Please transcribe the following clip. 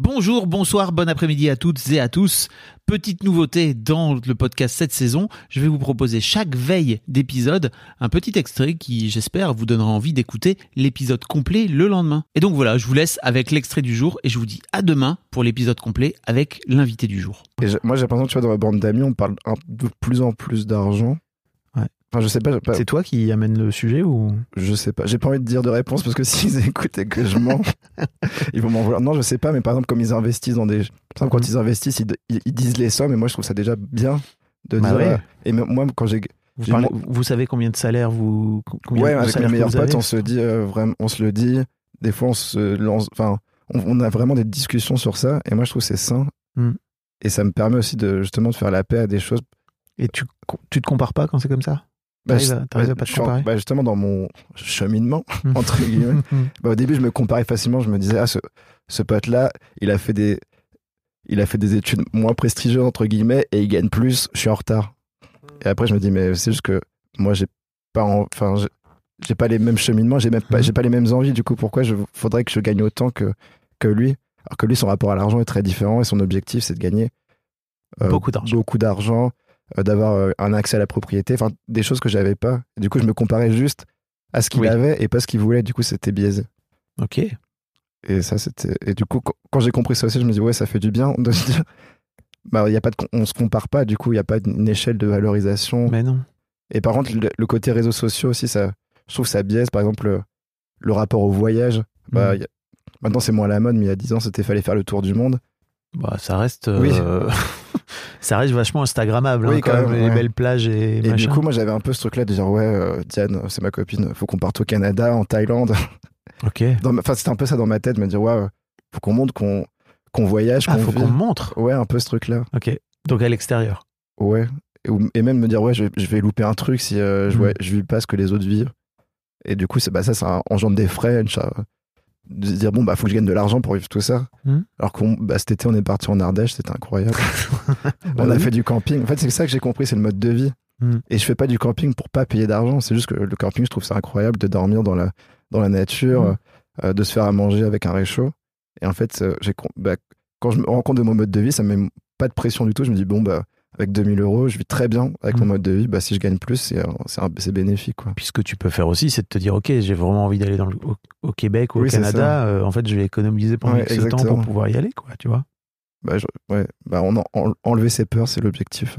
Bonjour, bonsoir, bon après-midi à toutes et à tous. Petite nouveauté dans le podcast cette saison, je vais vous proposer chaque veille d'épisode un petit extrait qui, j'espère, vous donnera envie d'écouter l'épisode complet le lendemain. Et donc voilà, je vous laisse avec l'extrait du jour et je vous dis à demain pour l'épisode complet avec l'invité du jour. Moi, j'ai l'impression tu vois, dans ma bande d'amis, on parle de plus en plus d'argent. Enfin, je sais pas, pas- C'est toi qui amène le sujet ou? Je sais pas. J'ai pas envie de dire de réponse parce que s'ils écoutent et que je mens, ils vont m'en vouloir. Non, je sais pas, mais par exemple, comme ils investissent dans des. Par exemple, quand Mhm. ils investissent, ils, disent les sommes et moi, je trouve ça déjà bien de Bah dire. ouais. euh, Et moi, quand j'ai. vous, parlez- savez combien de salaire vous combien Ouais, de avec mes meilleurs potes, on se dit euh, vraiment, on se le dit. Des fois, on se lance. Enfin, on, on a vraiment des discussions sur ça et moi, je trouve que c'est sain. Mhm. Et ça me permet aussi de justement de faire la paix à des choses Et tu, tu te compares pas quand c'est comme ça? Bah, T'arrives à- à pas te comparer bah, Justement, dans mon cheminement, entre guillemets, bah, au début, je me comparais facilement. Je me disais, ah, ce, ce pote-là, il a fait des. Il a fait des études moins prestigieuses, entre guillemets, et il gagne plus, je suis en retard. Et après, je me dis, mais c'est juste que moi, j'ai pas. en- Enfin, j'ai- pas les mêmes cheminements, j'ai même pas, j'ai pas les mêmes envies. Du coup, pourquoi je faudrait que je gagne autant que, que lui? Alors que lui, son rapport à l'argent est très différent et son objectif, c'est de gagner euh, Beaucoup d'argent. beaucoup d'argent, d'avoir euh, un accès à la propriété, enfin des choses que j'avais pas. Du coup, je me comparais juste à ce qu'il Oui. avait et pas ce qu'il voulait. Du coup, c'était biaisé. Ok. Et ça, c'était. Et du coup, quand, j'ai compris ça aussi, je me dis ouais, ça fait du bien de se dire. Bah, il y a pas de, on se compare pas. Du coup, il y a pas une échelle de valorisation. Mais non. Et par contre, le, le côté réseaux sociaux aussi, ça, je trouve que ça biaise. Par exemple, le, rapport au voyage. Bah, a- maintenant, c'est moins à la mode, mais il y a 10 ans, c'était fallait faire le tour du monde. Bah, ça reste. Oui. euh, ça reste vachement Instagrammable, Oui, hein, quand quand même, même, les belles plages et, Et machin. du coup, moi, j'avais un peu ce truc-là de dire ouais, euh, Diane, c'est ma copine, faut qu'on parte au Canada, en Thaïlande. ok. Enfin, c'était un peu ça dans ma tête, de me dire ouais, faut qu'on montre qu'on qu'on voyage, Ah, qu'on faut qu'on montre. Ouais, un peu ce truc-là. Ok. Donc à l'extérieur. Ouais. Et, même me dire, ouais, je, je vais louper un truc si euh, je, Mm. ouais, je vis pas ce que les autres vivent. Et du coup, c'est bah, ça, ça engendre des frais. une De se dire, bon, bah, faut que je gagne de l'argent pour vivre tout ça. Mm. Alors que bah, cet été, on est parti en Ardèche, c'était incroyable. Bah on a oui. fait du camping. En fait, c'est ça que j'ai compris, c'est le mode de vie. Mm. Et je fais pas du camping pour pas payer d'argent. C'est juste que le camping, je trouve ça incroyable de dormir dans la, dans la nature, Mm. euh, de se faire à manger avec un réchaud. Et en fait, euh, j'ai, bah, quand je me rends compte de mon mode de vie, ça me met pas de pression du tout. Je me dis, bon, bah, avec 2000 euros, je vis très bien avec mon mode de vie. Bah, si je gagne plus, c'est, bénéfique. Quoi. Puis ce que tu peux faire aussi, c'est de te dire, ok, j'ai vraiment envie d'aller dans le- au, au Québec ou au Canada. euh, en fait, je vais économiser pendant Ouais, X temps pour pouvoir y aller, quoi. Tu vois. Bah, je- ouais, bah, on en- en- enlever ses peurs, c'est l'objectif.